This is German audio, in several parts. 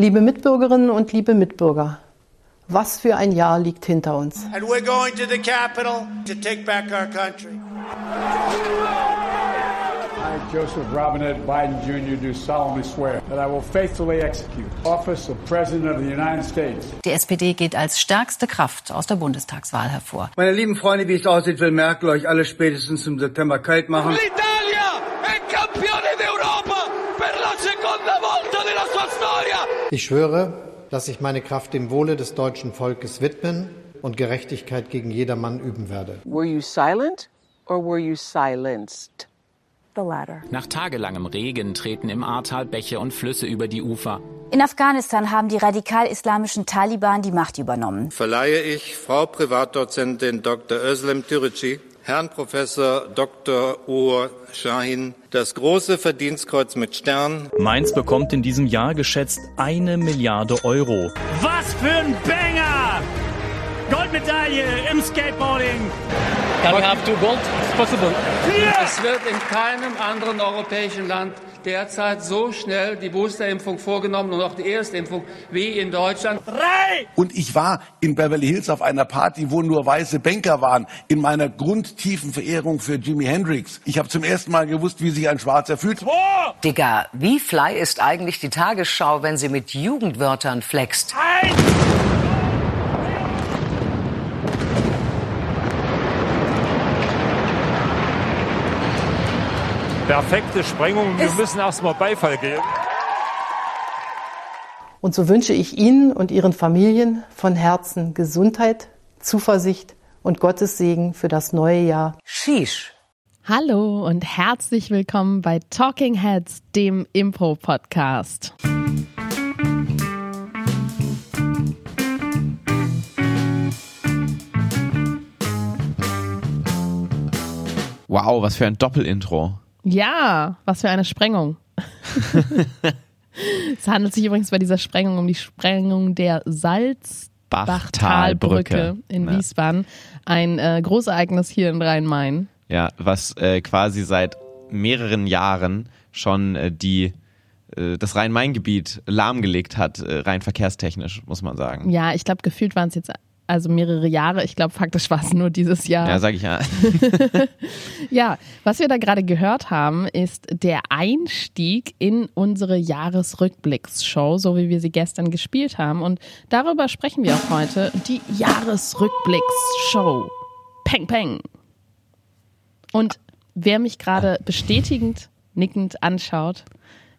Liebe Mitbürgerinnen und liebe Mitbürger, was für ein Jahr liegt hinter uns. And we're going to the Capitol to take back our country. I, Joseph Robinette Biden Jr., do solemnly swear that I will faithfully execute office of President of the United States. Die SPD geht als stärkste Kraft aus der Bundestagswahl hervor. Meine lieben Freunde, wie es aussieht, will Merkel euch alle spätestens im September kalt machen. L'Italia Ich schwöre, dass ich meine Kraft dem Wohle des deutschen Volkes widmen und Gerechtigkeit gegen jedermann üben werde. Were you silent or were you silenced? The latter. Nach tagelangem Regen treten im Ahrtal Bäche und Flüsse über die Ufer. In Afghanistan haben die radikal-islamischen Taliban die Macht übernommen. Verleihe ich Frau Privatdozentin Dr. Özlem Türeci, Herrn Professor Dr. Uğur Shahin das große Verdienstkreuz mit Stern. Mainz bekommt in diesem Jahr geschätzt eine Milliarde Euro. Was für ein Banger! Goldmedaille im Skateboarding. Can we have two gold? It's possible. Yeah. Es wird in keinem anderen europäischen Land derzeit so schnell die Boosterimpfung vorgenommen und auch die Erstimpfung wie in Deutschland. Drei! Und ich war in Beverly Hills auf einer Party, wo nur weiße Banker waren, in meiner grundtiefen Verehrung für Jimi Hendrix. Ich habe zum ersten Mal gewusst, wie sich ein Schwarzer fühlt. Zwei! Digga, wie fly ist eigentlich die Tagesschau, wenn sie mit Jugendwörtern flext? Eins! Perfekte Sprengung. Wir müssen erstmal Beifall geben. Und so wünsche ich Ihnen und Ihren Familien von Herzen Gesundheit, Zuversicht und Gottes Segen für das neue Jahr. Sheesh. Hallo und herzlich willkommen bei Talking Heads, dem Impro-Podcast. Wow, was für ein Doppelintro. Ja, was für eine Sprengung. es handelt sich übrigens bei dieser Sprengung um die Sprengung der Salzbachtalbrücke in ja. Wiesbaden. Ein äh, Großereignis hier in Rhein-Main. Ja, was äh, quasi seit mehreren Jahren schon äh, die äh, das Rhein-Main-Gebiet lahmgelegt hat, äh, rein verkehrstechnisch, muss man sagen. Ja, ich glaube, gefühlt waren es jetzt also mehrere Jahre. Ich glaube, faktisch war es nur dieses Jahr. Ja, sage ich ja. ja, was wir da gerade gehört haben, ist der Einstieg in unsere Jahresrückblicksshow, so wie wir sie gestern gespielt haben. Und darüber sprechen wir auch heute. Die Jahresrückblicksshow. Peng, peng. Und wer mich gerade bestätigend, nickend anschaut,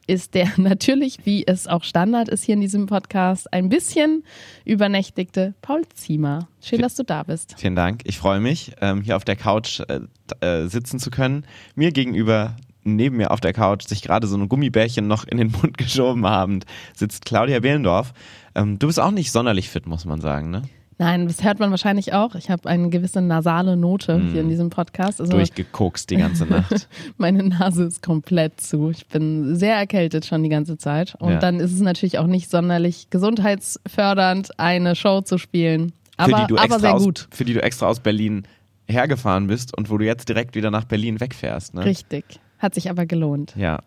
ist der natürlich, wie es auch Standard ist hier in diesem Podcast, ein bisschen übernächtigte Paul Ziemer. Schön, dass du da bist. Vielen Dank. Ich freue mich, ähm, hier auf der Couch äh, äh, sitzen zu können. Mir gegenüber neben mir auf der Couch sich gerade so ein Gummibärchen noch in den Mund geschoben habend sitzt Claudia Behlendorf. Ähm, du bist auch nicht sonderlich fit, muss man sagen, ne? Nein, das hört man wahrscheinlich auch. Ich habe eine gewisse nasale Note mm. hier in diesem Podcast. Also Durchgekokst die ganze Nacht. meine Nase ist komplett zu. Ich bin sehr erkältet schon die ganze Zeit. Und ja. dann ist es natürlich auch nicht sonderlich gesundheitsfördernd, eine Show zu spielen. Aber, aber sehr aus, gut. Für die du extra aus Berlin hergefahren bist und wo du jetzt direkt wieder nach Berlin wegfährst. Ne? Richtig. Hat sich aber gelohnt. Ja.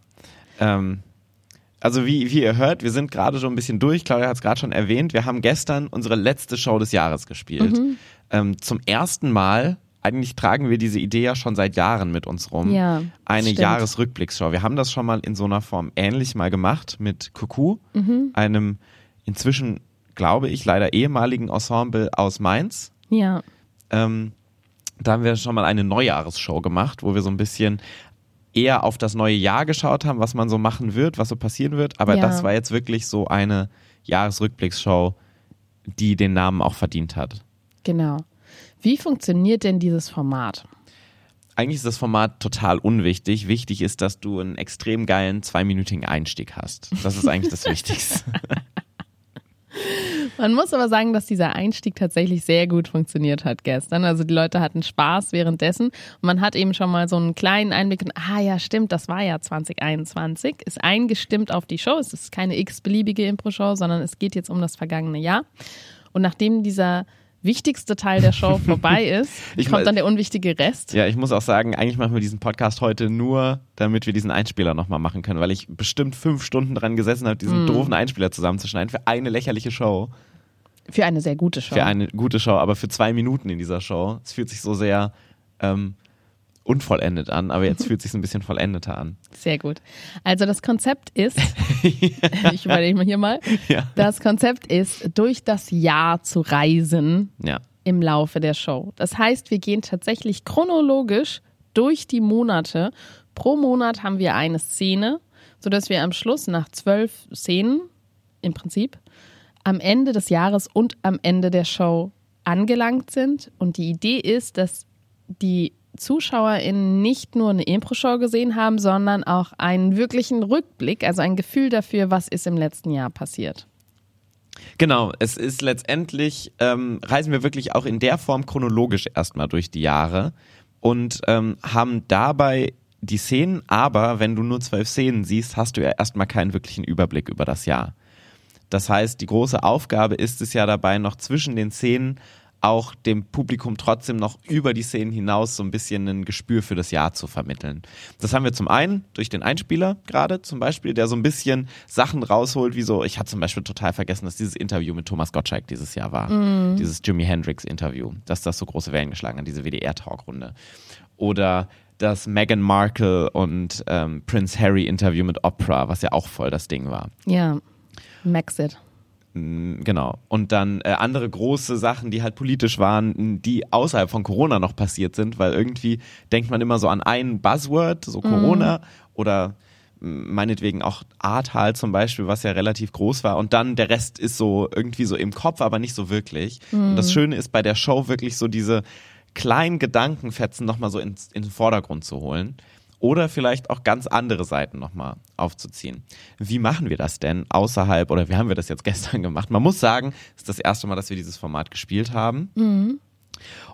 Ähm, also wie, wie ihr hört, wir sind gerade schon ein bisschen durch. Claudia hat es gerade schon erwähnt. Wir haben gestern unsere letzte Show des Jahres gespielt. Mhm. Ähm, zum ersten Mal, eigentlich tragen wir diese Idee ja schon seit Jahren mit uns rum. Ja, eine stimmt. Jahresrückblicksshow. Wir haben das schon mal in so einer Form ähnlich mal gemacht mit Kuku, mhm. einem inzwischen, glaube ich, leider ehemaligen Ensemble aus Mainz. Ja. Ähm, da haben wir schon mal eine Neujahresshow gemacht, wo wir so ein bisschen eher auf das neue Jahr geschaut haben, was man so machen wird, was so passieren wird. Aber Ja. das war jetzt wirklich so eine Jahresrückblicksshow, die den Namen auch verdient hat. Genau. Wie funktioniert denn dieses Format? Eigentlich ist das Format total unwichtig. Wichtig ist, dass du einen extrem geilen zweiminütigen Einstieg hast. Das ist eigentlich das Wichtigste. Man muss aber sagen, dass dieser Einstieg tatsächlich sehr gut funktioniert hat gestern. Also die Leute hatten Spaß währenddessen und man hat eben schon mal so einen kleinen Einblick. in, Ah ja, stimmt, das war ja 2021. Ist eingestimmt auf die Show. Es ist keine x-beliebige Impro-Show, sondern es geht jetzt um das vergangene Jahr. Und nachdem dieser wichtigste Teil der Show vorbei ist, Ich kommt dann der unwichtige Rest. Ja, ich muss auch sagen, eigentlich machen wir diesen Podcast heute nur, damit wir diesen Einspieler nochmal machen können, weil ich bestimmt fünf Stunden dran gesessen habe, diesen Mm. doofen Einspieler zusammenzuschneiden für eine lächerliche Show. Für eine sehr gute Show. Für eine gute Show, aber für zwei Minuten in dieser Show. Es fühlt sich so sehr ähm, unvollendet an, aber jetzt fühlt es sich ein bisschen vollendeter an. Sehr gut. Also das Konzept ist, ich überlege mal hier mal, Ja. das Konzept ist, durch das Jahr zu reisen Ja. im Laufe der Show. Das heißt, wir gehen tatsächlich chronologisch durch die Monate. Pro Monat haben wir eine Szene, sodass wir am Schluss nach zwölf Szenen im Prinzip am Ende des Jahres und am Ende der Show angelangt sind. Und die Idee ist, dass die ZuschauerInnen nicht nur eine Impro-Show gesehen haben, sondern auch einen wirklichen Rückblick, also ein Gefühl dafür, was ist im letzten Jahr passiert. Genau, es ist letztendlich, ähm, reisen wir wirklich auch in der Form chronologisch erstmal durch die Jahre und ähm, haben dabei die Szenen, aber wenn du nur zwölf Szenen siehst, hast du ja erstmal keinen wirklichen Überblick über das Jahr. Das heißt, die große Aufgabe ist es ja dabei, noch zwischen den Szenen auch dem Publikum trotzdem noch über die Szenen hinaus so ein bisschen ein Gespür für das Jahr zu vermitteln. Das haben wir zum einen durch den Einspieler gerade zum Beispiel, der so ein bisschen Sachen rausholt, wie so, ich hatte zum Beispiel total vergessen, dass dieses Interview mit Thomas Gottschalk dieses Jahr war. Mhm. Dieses Jimi Hendrix Interview, dass das so große Wellen geschlagen hat, diese WDR-Talkrunde. Oder das Meghan Markle und ähm, Prince Harry Interview mit Oprah, was ja auch voll das Ding war. Ja, Maxit. Mm, Genau. Und dann äh, andere große Sachen, die halt politisch waren, die außerhalb von Corona noch passiert sind, weil irgendwie denkt man immer so an ein Buzzword, so Corona oder mm, meinetwegen auch Ahrtal zum Beispiel, was ja relativ groß war. Und dann der Rest ist so irgendwie so im Kopf, aber nicht so wirklich. Und das Mhm. Schöne ist bei der Show wirklich so diese kleinen Gedankenfetzen nochmal so ins, in den Vordergrund zu holen. Oder vielleicht auch ganz andere Seiten nochmal aufzuziehen. Wie machen wir das denn außerhalb, oder wie haben wir das jetzt gestern gemacht? Man muss sagen, es ist das erste Mal, dass wir dieses Format gespielt haben. Mhm.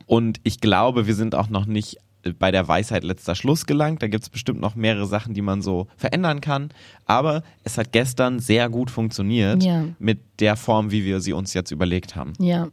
Und ich glaube, wir sind auch noch nicht bei der Weisheit letzter Schluss gelangt. Da gibt es bestimmt noch mehrere Sachen, die man so verändern kann. Aber es hat gestern sehr gut funktioniert Ja. mit der Form, wie wir sie uns jetzt überlegt haben. Ja.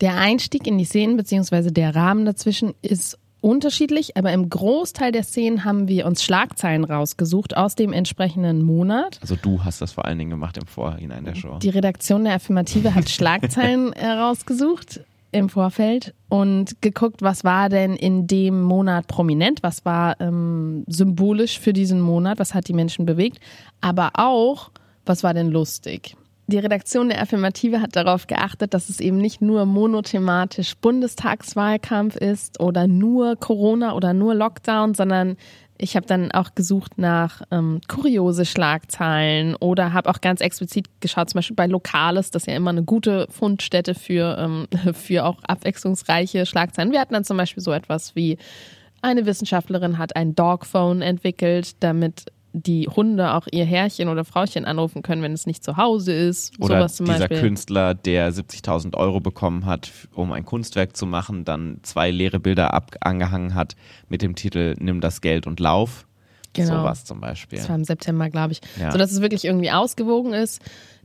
Der Einstieg in die Szenen beziehungsweise der Rahmen dazwischen ist unterschiedlich, aber im Großteil der Szenen haben wir uns Schlagzeilen rausgesucht aus dem entsprechenden Monat. Also du hast das vor allen Dingen gemacht im Vorhinein der Show. Die Redaktion der Affirmative hat Schlagzeilen herausgesucht im Vorfeld und geguckt, was war denn in dem Monat prominent, was war ähm, symbolisch für diesen Monat, was hat die Menschen bewegt, aber auch, was war denn lustig. Die Redaktion der Affirmative hat darauf geachtet, dass es eben nicht nur monothematisch Bundestagswahlkampf ist oder nur Corona oder nur Lockdown, sondern ich habe dann auch gesucht nach ähm, kuriose Schlagzeilen oder habe auch ganz explizit geschaut, zum Beispiel bei Lokales, das ist ja immer eine gute Fundstätte für, ähm, für auch abwechslungsreiche Schlagzeilen. Wir hatten dann zum Beispiel so etwas wie eine Wissenschaftlerin hat ein Dogphone entwickelt, damit die Hunde auch ihr Herrchen oder Frauchen anrufen können, wenn es nicht zu Hause ist. Oder Sowas zum dieser Beispiel. Künstler, der 70.000 Euro bekommen hat, um ein Kunstwerk zu machen, dann zwei leere Bilder ab angehangen hat mit dem Titel Nimm das Geld und lauf. Genau. Sowas zum Beispiel. Das war im September, glaube ich. Ja. So dass es wirklich irgendwie ausgewogen ist.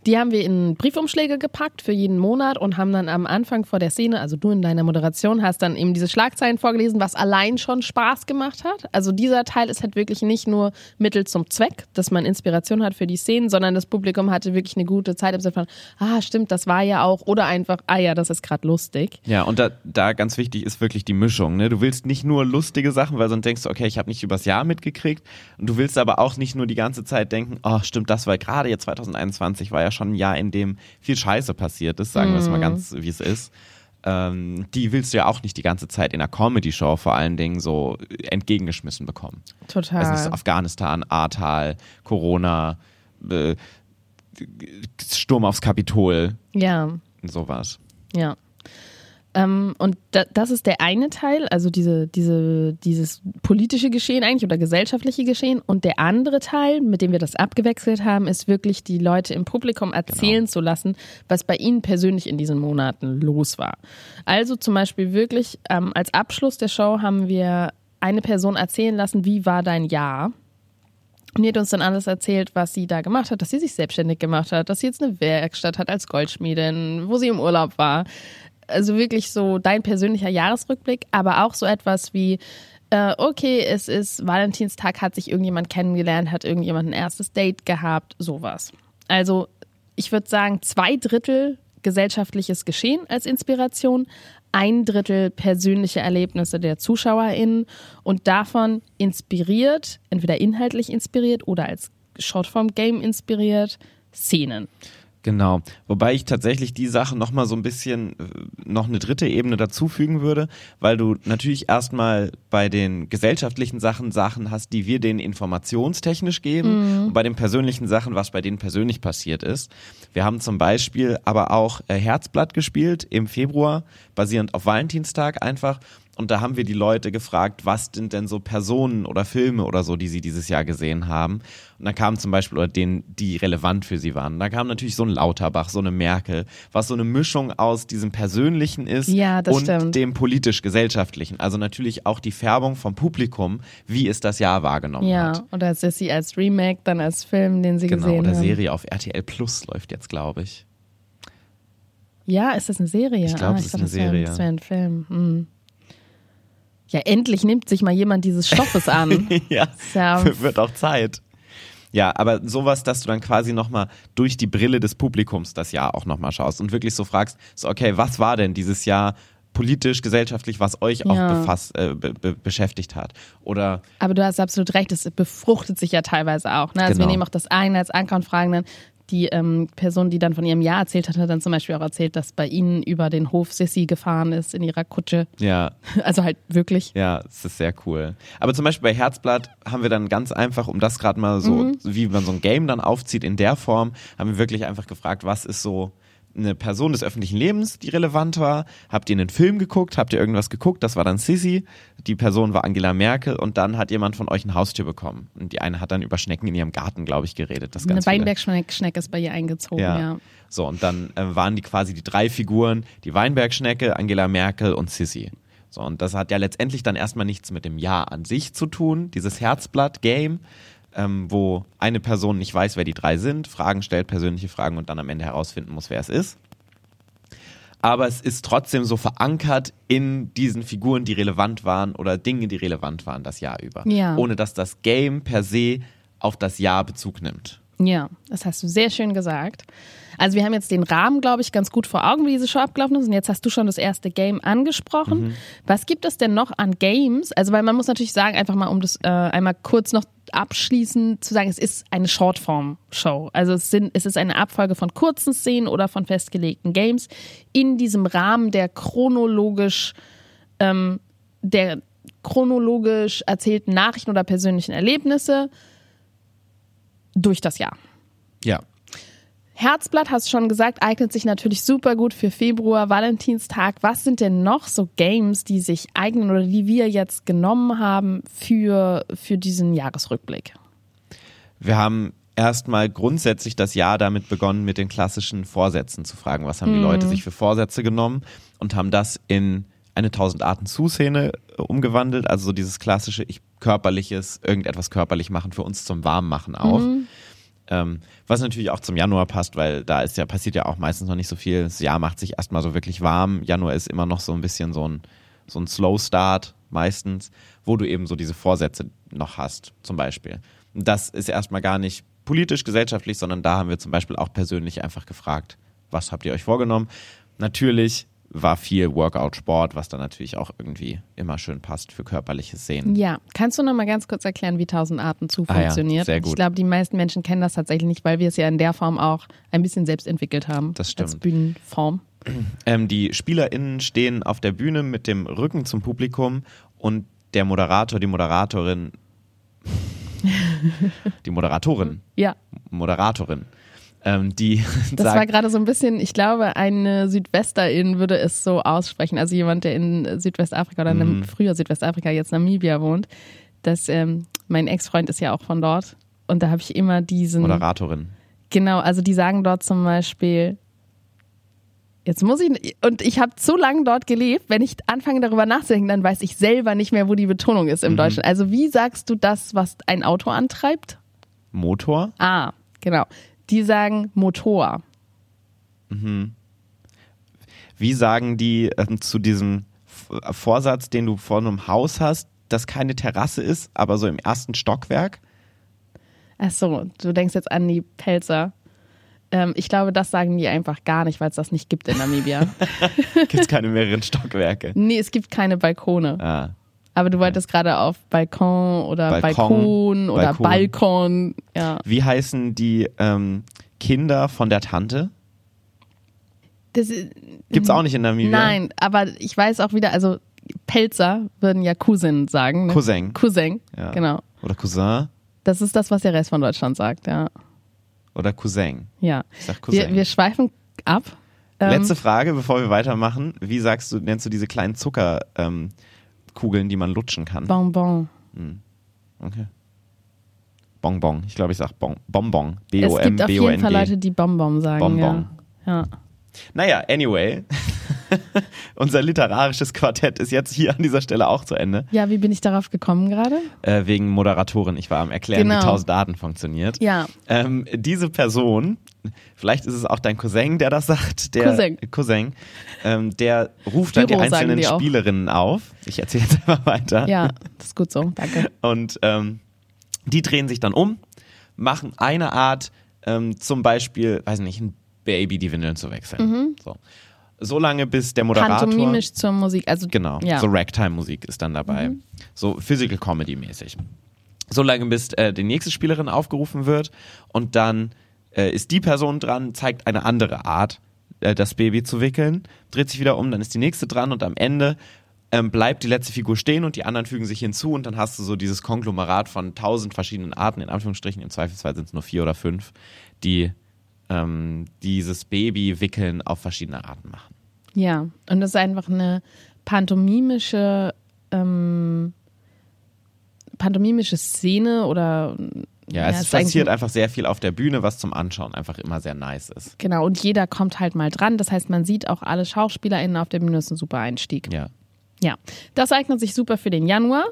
Die haben wir in Briefumschläge gepackt für jeden Monat und haben dann am Anfang vor der Szene, also du in deiner Moderation, hast dann eben diese Schlagzeilen vorgelesen, was allein schon Spaß gemacht hat. Also dieser Teil ist halt wirklich nicht nur Mittel zum Zweck, dass man Inspiration hat für die Szenen, sondern das Publikum hatte wirklich eine gute Zeit im Sinne von, ah, stimmt, das war ja auch, oder einfach, ah ja, das ist gerade lustig. Ja, und da, da ganz wichtig ist wirklich die Mischung. Ne? Du willst nicht nur lustige Sachen, weil sonst denkst du, okay, ich habe nicht übers Jahr mitgekriegt. Und du willst aber auch nicht nur die ganze Zeit denken, oh, stimmt, das war gerade jetzt 2021 war ja schon ein Jahr, in dem viel Scheiße passiert ist, sagen wir es mal Mhm. ganz, wie es ist. Ähm, die willst du ja auch nicht die ganze Zeit in einer Comedy-Show vor allen Dingen so entgegengeschmissen bekommen. Total. Also nicht so Afghanistan, Ahrtal, Corona, äh, Sturm aufs Kapitol, Ja. sowas. Ja. Ähm, und da, das ist der eine Teil, also diese, diese, dieses politische Geschehen eigentlich oder gesellschaftliche Geschehen. Und der andere Teil, mit dem wir das abgewechselt haben, ist wirklich die Leute im Publikum erzählen zu lassen, was bei ihnen persönlich in diesen Monaten los war. Also zum Beispiel wirklich ähm, als Abschluss der Show haben wir eine Person erzählen lassen, wie war dein Jahr? Und die hat uns dann alles erzählt, was sie da gemacht hat, dass sie sich selbstständig gemacht hat, dass sie jetzt eine Werkstatt hat als Goldschmiedin, wo sie im Urlaub war. Also wirklich so dein persönlicher Jahresrückblick, aber auch so etwas wie, äh, okay, es ist Valentinstag, hat sich irgendjemand kennengelernt, hat irgendjemand ein erstes Date gehabt, sowas. Also ich würde sagen, zwei Drittel gesellschaftliches Geschehen als Inspiration, ein Drittel persönliche Erlebnisse der ZuschauerInnen und davon inspiriert, entweder inhaltlich inspiriert oder als Shortform-Game inspiriert, Szenen. Genau. Wobei ich tatsächlich die Sache nochmal so ein bisschen äh, noch eine dritte Ebene dazufügen würde, weil du natürlich erstmal bei den gesellschaftlichen Sachen Sachen hast, die wir denen informationstechnisch geben Mhm. und bei den persönlichen Sachen, was bei denen persönlich passiert ist. Wir haben zum Beispiel aber auch äh, Herzblatt gespielt im Februar, basierend auf Valentinstag einfach. Und da haben wir die Leute gefragt, was sind denn so Personen oder Filme oder so, die sie dieses Jahr gesehen haben. Und da kamen zum Beispiel, oder denen, die relevant für sie waren. Da kam natürlich so ein Lauterbach, so eine Merkel, was so eine Mischung aus diesem Persönlichen ist Ja, und stimmt. dem politisch-gesellschaftlichen. Also natürlich auch die Färbung vom Publikum, wie es das Jahr wahrgenommen Ja, hat. oder Sissy als Remake, dann als Film, den sie Genau, gesehen oder haben. Serie auf RTL Plus läuft jetzt, glaube ich. Ja, ist das eine Serie? Ich glaube, ah, es ist eine Serie. Das wäre ein Film. Hm. Ja, endlich nimmt sich mal jemand dieses Stoffes an. ja, ja wird auch Zeit. Ja, aber sowas, dass du dann quasi nochmal durch die Brille des Publikums das Jahr auch nochmal schaust und wirklich so fragst, so okay, was war denn dieses Jahr politisch, gesellschaftlich, was euch auch Ja. befasst, äh, be be beschäftigt hat? Oder Aber du hast absolut recht, es befruchtet sich ja teilweise auch. Ne? Also Genau. wir nehmen auch das eine als Anker und fragen dann, die ähm, Person, die dann von ihrem Jahr erzählt hat, hat dann zum Beispiel auch erzählt, dass bei ihnen über den Hof Sissy gefahren ist in ihrer Kutsche. ja, Also halt wirklich. Ja, es ist sehr cool. Aber zum Beispiel bei Herzblatt haben wir dann ganz einfach, um das gerade mal so, Mhm. wie man so ein Game dann aufzieht in der Form, haben wir wirklich einfach gefragt, was ist so eine Person des öffentlichen Lebens, die relevant war? Habt ihr einen Film geguckt? Habt ihr irgendwas geguckt? Das war dann Sissy. Die Person war Angela Merkel und dann hat jemand von euch ein Haustier bekommen. Und die eine hat dann über Schnecken in ihrem Garten, glaube ich, geredet. Das Eine. Weinbergschnecke ist bei ihr eingezogen, ja. Ja. So, und dann äh, waren die quasi die drei Figuren, die Weinbergschnecke, Angela Merkel und Sissy. So, und das hat ja letztendlich dann erstmal nichts mit dem Jahr an sich zu tun, dieses Herzblatt-Game, ähm, wo eine Person nicht weiß, wer die drei sind, Fragen stellt, persönliche Fragen und dann am Ende herausfinden muss, wer es ist. Aber es ist trotzdem so verankert in diesen Figuren, die relevant waren oder Dinge, die relevant waren das Jahr über. Ja. Ohne dass das Game per se auf das Jahr Bezug nimmt. Ja, das hast du sehr schön gesagt. Also wir haben jetzt den Rahmen, glaube ich, ganz gut vor Augen, wie diese Show abgelaufen ist. Und jetzt hast du schon das erste Game angesprochen. Mhm. Was gibt es denn noch an Games? Also weil man muss natürlich sagen, einfach mal um das äh, einmal kurz noch abschließend zu sagen, es ist eine Shortform-Show. Also es, sind, es ist eine Abfolge von kurzen Szenen oder von festgelegten Games in diesem Rahmen der chronologisch ähm, der chronologisch erzählten Nachrichten oder persönlichen Erlebnisse durch das Jahr. Ja. Herzblatt, hast du schon gesagt, eignet sich natürlich super gut für Februar, Valentinstag. Was sind denn noch so Games, die sich eignen oder die wir jetzt genommen haben für, für diesen Jahresrückblick? Wir haben erstmal grundsätzlich das Jahr damit begonnen, mit den klassischen Vorsätzen zu fragen, was haben die Mhm. Leute sich für Vorsätze genommen und haben das in eine tausend Arten zu-Szene äh, umgewandelt, also so dieses klassische ich körperliches, irgendetwas körperlich machen für uns zum Warmmachen auch. Mhm. Ähm, was natürlich auch zum Januar passt, weil da ist ja, passiert ja auch meistens noch nicht so viel. Das Jahr macht sich erstmal so wirklich warm. Januar ist immer noch so ein bisschen so ein, so ein Slow Start meistens, wo du eben so diese Vorsätze noch hast, zum Beispiel. Und das ist erstmal gar nicht politisch, gesellschaftlich, sondern da haben wir zum Beispiel auch persönlich einfach gefragt, was habt ihr euch vorgenommen? Natürlich war viel Workout, Sport, was dann natürlich auch irgendwie immer schön passt für körperliche Szenen. Ja, kannst du noch mal ganz kurz erklären, wie Tausend Arten zu Ah ja, funktioniert? sehr gut. Ich glaube, die meisten Menschen kennen das tatsächlich nicht, weil wir es ja in der Form auch ein bisschen selbst entwickelt haben. Das stimmt. Als Bühnenform. Ähm, die SpielerInnen stehen auf der Bühne mit dem Rücken zum Publikum und der Moderator, die Moderatorin, die Moderatorin, Ja, Moderatorin, ähm, die das war sagt, gerade so ein bisschen, ich glaube, eine Südwesterin würde es so aussprechen, also jemand, der in Südwestafrika oder Mhm. früher Südwestafrika, jetzt Namibia wohnt, dass ähm, mein Ex-Freund ist ja auch von dort und da habe ich immer diesen Moderatorin. Genau, also die sagen dort zum Beispiel, jetzt muss ich, und ich habe zu lange dort gelebt, wenn ich anfange darüber nachzudenken, dann weiß ich selber nicht mehr, wo die Betonung ist im Mhm. Deutschen. Also wie sagst du das, was ein Auto antreibt? Motor. Ah, genau. Die sagen Motor. Mhm. Wie sagen die ähm, zu diesem Vorsatz, den du vor einem Haus hast, das keine Terrasse ist, aber so im ersten Stockwerk? Ach so, du denkst jetzt an die Pelzer. Ähm, ich glaube, das sagen die einfach gar nicht, weil es das nicht gibt in Namibia. Gibt es keine mehreren Stockwerke? nee, es gibt keine Balkone. Ah. Aber du wolltest gerade auf Balkon oder Balkon, Balkon, oder Balkon. Balkon. Ja. Wie heißen die ähm, Kinder von der Tante? Das, ist- Gibt's auch nicht in Namibia? Nein, aber ich weiß auch wieder, also Pelzer würden ja Cousin sagen. Ne? Cousin. Cousin, Ja. genau. Oder Cousin Das ist das, was der Rest von Deutschland sagt, ja. oder Cousin. Ja. Ich sag Cousin. Wir, wir schweifen ab. Ähm, Letzte Frage, bevor wir weitermachen. Wie sagst du, nennst du diese kleinen Zuckerkugeln, ähm, Kugeln, die man lutschen kann? Bonbon. Hm. Okay. Bonbon. Ich glaube, ich sag bon, Bonbon. Es gibt auf jeden Fall B-O-M-B-O-N-G. Leute, die Bonbon sagen. Bonbon. Ja. ja. Naja, anyway. Unser literarisches Quartett ist jetzt hier an dieser Stelle auch zu Ende. Ja, wie bin ich darauf gekommen gerade? Äh, wegen Moderatorin. Ich war am Erklären, Genau. wie 1000 Daten funktioniert. Ja. Ähm, diese Person, vielleicht ist es auch dein Cousin, der das sagt. Der Cousin. Cousin ähm, der ruft dann die Büro einzelnen die. Spielerinnen auf. Ich erzähle jetzt einfach weiter. Ja, das ist gut so. Danke. Und ähm, die drehen sich dann um, machen eine Art, ähm, zum Beispiel, weiß nicht, ein Baby die Windeln zu wechseln. Mhm. So. So lange, bis der Moderator. Pantomimisch zur Musik. Also, Genau, ja. so Ragtime-Musik ist dann dabei. Mhm. So Physical Comedy-mäßig. So lange, bis äh, die nächste Spielerin aufgerufen wird und dann äh, ist die Person dran, zeigt eine andere Art, äh, das Baby zu wickeln, dreht sich wieder um, dann ist die nächste dran und am Ende ähm, bleibt die letzte Figur stehen und die anderen fügen sich hinzu und dann hast du so dieses Konglomerat von tausend verschiedenen Arten, in Anführungsstrichen, im Zweifelsfall sind es nur vier oder fünf, die ähm, dieses Baby wickeln auf verschiedene Arten machen. Ja, und das ist einfach eine pantomimische, ähm, pantomimische Szene oder. Ja, es passiert einfach sehr viel auf der Bühne, was zum Anschauen einfach immer sehr nice ist. Genau, und jeder kommt halt mal dran. Das heißt, man sieht auch alle SchauspielerInnen auf der Bühne. Das ist ein super Einstieg. Ja. Ja, das eignet sich super für den Januar.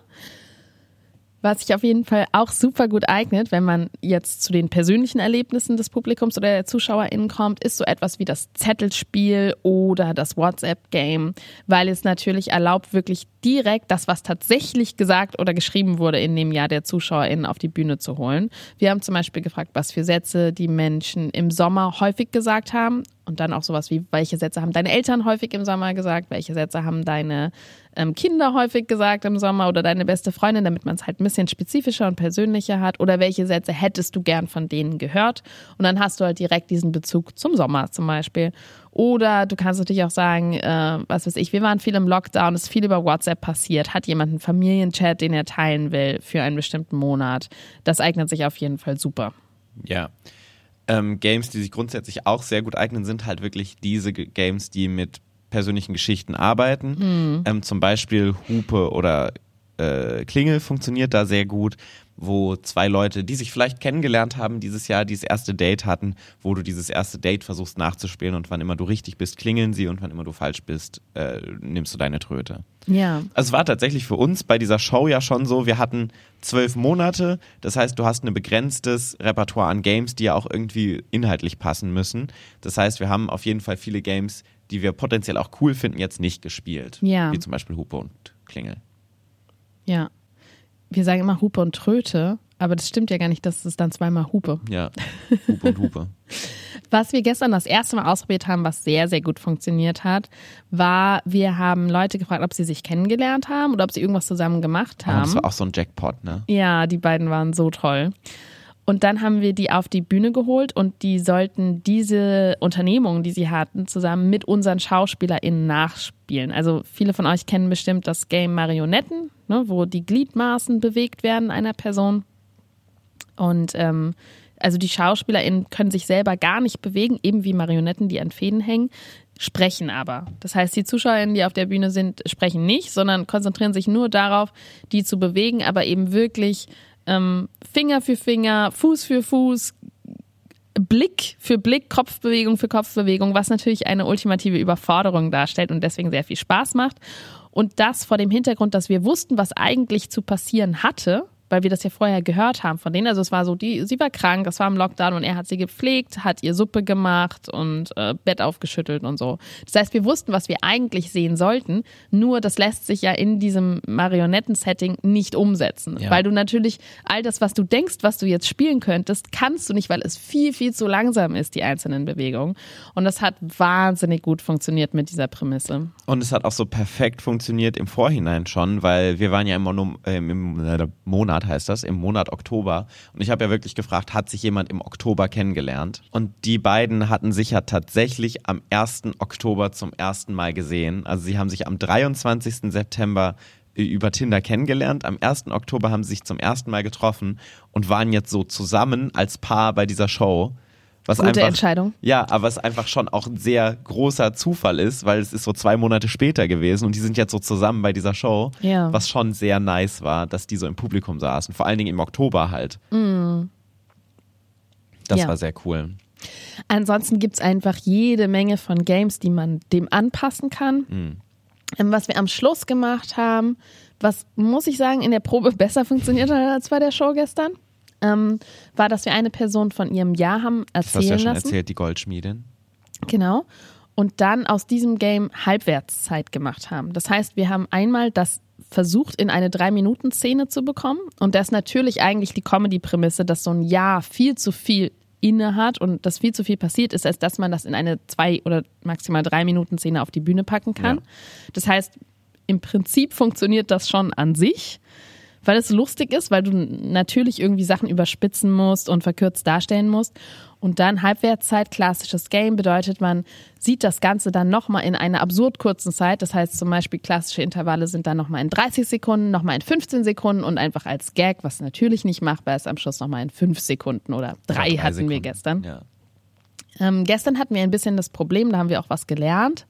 Was sich auf jeden Fall auch super gut eignet, wenn man jetzt zu den persönlichen Erlebnissen des Publikums oder der ZuschauerInnen kommt, ist so etwas wie das Zettelspiel oder das WhatsApp-Game, weil es natürlich erlaubt, wirklich direkt das, was tatsächlich gesagt oder geschrieben wurde in dem Jahr der ZuschauerInnen auf die Bühne zu holen. Wir haben zum Beispiel gefragt, was für Sätze die Menschen im Sommer häufig gesagt haben und dann auch sowas wie, welche Sätze haben deine Eltern häufig im Sommer gesagt, welche Sätze haben deine ähm, Kinder häufig gesagt im Sommer oder deine beste Freundin, damit man es halt ein bisschen spezifischer und persönlicher hat oder welche Sätze hättest du gern von denen gehört und dann hast du halt direkt diesen Bezug zum Sommer zum Beispiel. Oder du kannst natürlich auch sagen, äh, was weiß ich, wir waren viel im Lockdown, ist viel über WhatsApp passiert, hat jemand einen Familienchat, den er teilen will für einen bestimmten Monat. Das eignet sich auf jeden Fall super. Ja. Ähm, Games, die sich grundsätzlich auch sehr gut eignen, sind halt wirklich diese G Games, die mit persönlichen Geschichten arbeiten. Mhm. Ähm, zum Beispiel Hupe oder äh, Klingel funktioniert da sehr gut, wo zwei Leute, die sich vielleicht kennengelernt haben, dieses Jahr dieses erste Date hatten, wo du dieses erste Date versuchst nachzuspielen und wann immer du richtig bist, klingeln sie und wann immer du falsch bist, äh, nimmst du deine Tröte. Ja. Also es war tatsächlich für uns bei dieser Show ja schon so, wir hatten zwölf Monate, das heißt, du hast ein begrenztes Repertoire an Games, die ja auch irgendwie inhaltlich passen müssen. Das heißt, wir haben auf jeden Fall viele Games, die wir potenziell auch cool finden, jetzt nicht gespielt. Ja. Wie zum Beispiel Hupe und Klingel. Ja. Wir sagen immer Hupe und Tröte, aber das stimmt ja gar nicht, das ist dann zweimal Hupe. Ja, Hupe und Hupe. Was wir gestern das erste Mal ausprobiert haben, was sehr, sehr gut funktioniert hat, war, wir haben Leute gefragt, ob sie sich kennengelernt haben oder ob sie irgendwas zusammen gemacht Oh, haben. das war auch so ein Jackpot, ne? Ja, die beiden waren so toll. Und dann haben wir die auf die Bühne geholt und die sollten diese Unternehmung, die sie hatten, zusammen mit unseren SchauspielerInnen nachspielen. Also viele von euch kennen bestimmt das Game Marionetten, ne, wo die Gliedmaßen bewegt werden einer Person. Und ähm, also die SchauspielerInnen können sich selber gar nicht bewegen, eben wie Marionetten, die an Fäden hängen, sprechen aber. Das heißt, die ZuschauerInnen, die auf der Bühne sind, sprechen nicht, sondern konzentrieren sich nur darauf, die zu bewegen, aber eben wirklich ähm, Finger für Finger, Fuß für Fuß, Blick für Blick, Kopfbewegung für Kopfbewegung, was natürlich eine ultimative Überforderung darstellt und deswegen sehr viel Spaß macht. Und das vor dem Hintergrund, dass wir wussten, was eigentlich zu passieren hatte, weil wir das ja vorher gehört haben von denen. Also es war so, die, sie war krank, es war im Lockdown und er hat sie gepflegt, hat ihr Suppe gemacht und äh, Bett aufgeschüttelt und so. Das heißt, wir wussten, was wir eigentlich sehen sollten, nur das lässt sich ja in diesem Marionetten-Setting nicht umsetzen. Ja. Weil du natürlich all das, was du denkst, was du jetzt spielen könntest, kannst du nicht, weil es viel, viel zu langsam ist, die einzelnen Bewegungen. Und das hat wahnsinnig gut funktioniert mit dieser Prämisse. Und es hat auch so perfekt funktioniert im Vorhinein schon, weil wir waren ja im, Mono, äh, im äh, Monat, heißt das, im Monat Oktober. Und ich habe ja wirklich gefragt, hat sich jemand im Oktober kennengelernt? Und die beiden hatten sich ja tatsächlich am 1. Oktober zum ersten Mal gesehen. Also sie haben sich am 23. September äh, über Tinder kennengelernt. Am 1. Oktober haben sie sich zum ersten Mal getroffen und waren jetzt so zusammen als Paar bei dieser Show. Was Gute einfach, Entscheidung. Ja, aber es einfach schon auch ein sehr großer Zufall ist, weil es ist so zwei Monate später gewesen und die sind jetzt so zusammen bei dieser Show, Ja. was schon sehr nice war, dass die so im Publikum saßen. Vor allen Dingen im Oktober halt. Mm. Das Ja. war sehr cool. Ansonsten gibt's einfach jede Menge von Games, die man dem anpassen kann. Mhm. Ähm, Was wir am Schluss gemacht haben, was muss ich sagen, in der Probe besser funktioniert hat als bei der Show gestern, ähm, war, dass wir eine Person von ihrem Jahr haben Das hast du erzählen ja schon lassen. erzählt, die Goldschmiedin. Genau. Und dann aus diesem Game Halbwertszeit gemacht haben. Das heißt, wir haben einmal das versucht, in eine Drei-Minuten-Szene zu bekommen. Und das ist natürlich eigentlich die Comedy-Prämisse, dass so ein Jahr viel zu viel inne hat und dass viel zu viel passiert ist, als dass man das in eine zwei oder maximal drei Minuten Szene auf die Bühne packen kann. Ja. Das heißt, im Prinzip funktioniert das schon an sich, weil es lustig ist, weil du natürlich irgendwie Sachen überspitzen musst und verkürzt darstellen musst. Und dann Halbwertszeit, klassisches Game, bedeutet, man sieht das Ganze dann nochmal in einer absurd kurzen Zeit. Das heißt zum Beispiel, klassische Intervalle sind dann nochmal in 30 Sekunden, nochmal in 15 Sekunden und einfach als Gag, was natürlich nicht machbar ist, am Schluss nochmal in 5 Sekunden oder drei Ja, drei hatten wir Sekunden. gestern. Ja. Ähm, gestern hatten wir ein bisschen das Problem, da haben wir auch was gelernt,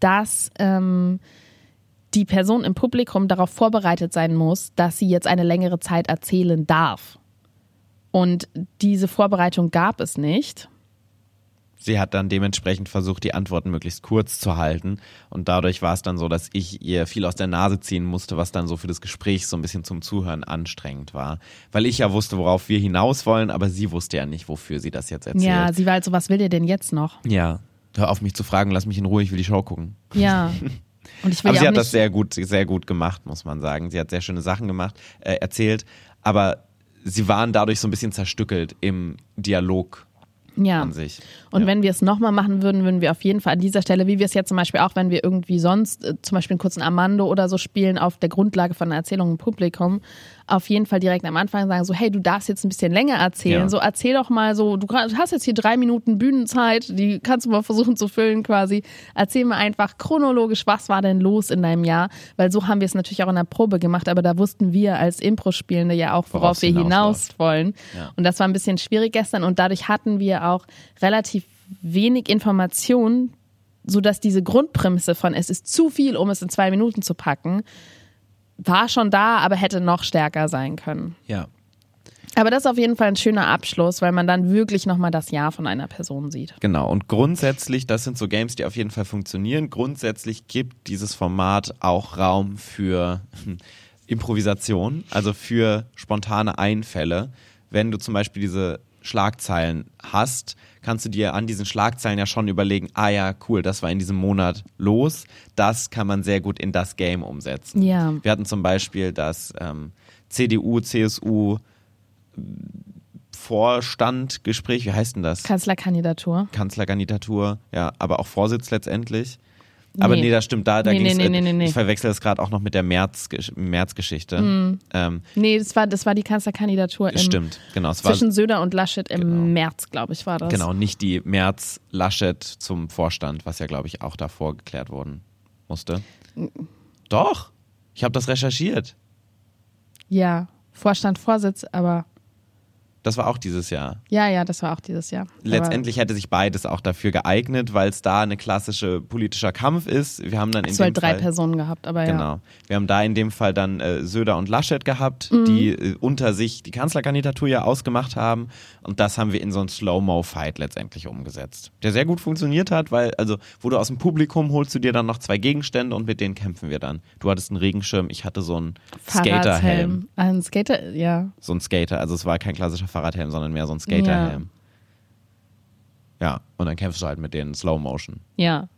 dass ähm, die Person im Publikum darauf vorbereitet sein muss, dass sie jetzt eine längere Zeit erzählen darf. Und diese Vorbereitung gab es nicht. Sie hat dann dementsprechend versucht, die Antworten möglichst kurz zu halten. Und dadurch war es dann so, dass ich ihr viel aus der Nase ziehen musste, was dann so für das Gespräch so ein bisschen zum Zuhören anstrengend war. Weil ich ja wusste, worauf wir hinaus wollen, aber sie wusste ja nicht, wofür sie das jetzt erzählt. Ja, sie war halt so, was will ihr denn jetzt noch? Ja. Hör auf mich zu fragen, lass mich in Ruhe, ich will die Show gucken. Ja. Und ich will Aber ja sie hat das sehr gut, sehr gut gemacht, muss man sagen. Sie hat sehr schöne Sachen gemacht, äh, erzählt, aber sie waren dadurch so ein bisschen zerstückelt im Dialog ja. an sich. Und wenn wir es nochmal machen würden, würden wir auf jeden Fall an dieser Stelle, wie wir es jetzt zum Beispiel auch, wenn wir irgendwie sonst äh, zum Beispiel einen kurzen Armando oder so spielen, auf der Grundlage von einer Erzählung im Publikum, auf jeden Fall direkt am Anfang sagen, so, hey, du darfst jetzt ein bisschen länger erzählen. Ja. So, erzähl doch mal so, du hast jetzt hier drei Minuten Bühnenzeit, die kannst du mal versuchen zu füllen quasi. Erzähl mal einfach chronologisch, was war denn los in deinem Jahr? Weil so haben wir es natürlich auch in der Probe gemacht, aber da wussten wir als Impro-Spielende ja auch, worauf, Worauf's wir hinaus hinausläuft. wollen. Ja. Und das war ein bisschen schwierig gestern und dadurch hatten wir auch relativ wenig Informationen, sodass diese Grundprämisse von es ist zu viel, um es in zwei Minuten zu packen, war schon da, aber hätte noch stärker sein können. Ja. Aber das ist auf jeden Fall ein schöner Abschluss, weil man dann wirklich nochmal das Ja von einer Person sieht. Genau, und grundsätzlich, das sind so Games, die auf jeden Fall funktionieren. Grundsätzlich gibt dieses Format auch Raum für Improvisation, also für spontane Einfälle. Wenn du zum Beispiel diese Schlagzeilen hast, kannst du dir an diesen Schlagzeilen ja schon überlegen, ah ja, cool, das war in diesem Monat los. Das kann man sehr gut in das Game umsetzen. Ja. Wir hatten zum Beispiel das ähm, CDU, CSU Vorstandgespräch, wie heißt denn das? Kanzlerkandidatur. Kanzlerkandidatur, ja, aber auch Vorsitz letztendlich. Aber Nee. nee, das stimmt, da, da Nee, ging's, nee, nee, nee, nee. ich verwechsel das gerade auch noch mit der März-Gesch- März-Geschichte. Mhm. Ähm, Nee, das war, das war die Kanzlerkandidatur im, stimmt, genau. Es war, zwischen Söder und Laschet im März, glaube ich, war das. genau, nicht die März-Laschet zum Vorstand, was ja, glaube ich, auch davor geklärt worden musste. Doch, ich habe das recherchiert. Ja, Vorstand, Vorsitz, aber Das war auch dieses Jahr. Ja, ja, das war auch dieses Jahr. Letztendlich hätte sich beides auch dafür geeignet, weil es da eine klassische politischer Kampf ist. Wir haben dann in Es halt dem drei Fall, Personen gehabt, aber ja. Genau. Wir haben da in dem Fall dann äh, Söder und Laschet gehabt, Mhm. die äh, unter sich die Kanzlerkandidatur ja ausgemacht haben. Und das haben wir in so einen Slow-Mo-Fight letztendlich umgesetzt. Der sehr gut funktioniert hat, weil, also, wo du aus dem Publikum holst du dir dann noch zwei Gegenstände und mit denen kämpfen wir dann. Du hattest einen Regenschirm, ich hatte so einen Skaterhelm. Ein Skater, ja. So ein Skater, also es war kein klassischer Fahrradhelm, sondern mehr so ein Skaterhelm. Ja. und dann kämpfst du halt mit denen Slow Motion. Ja.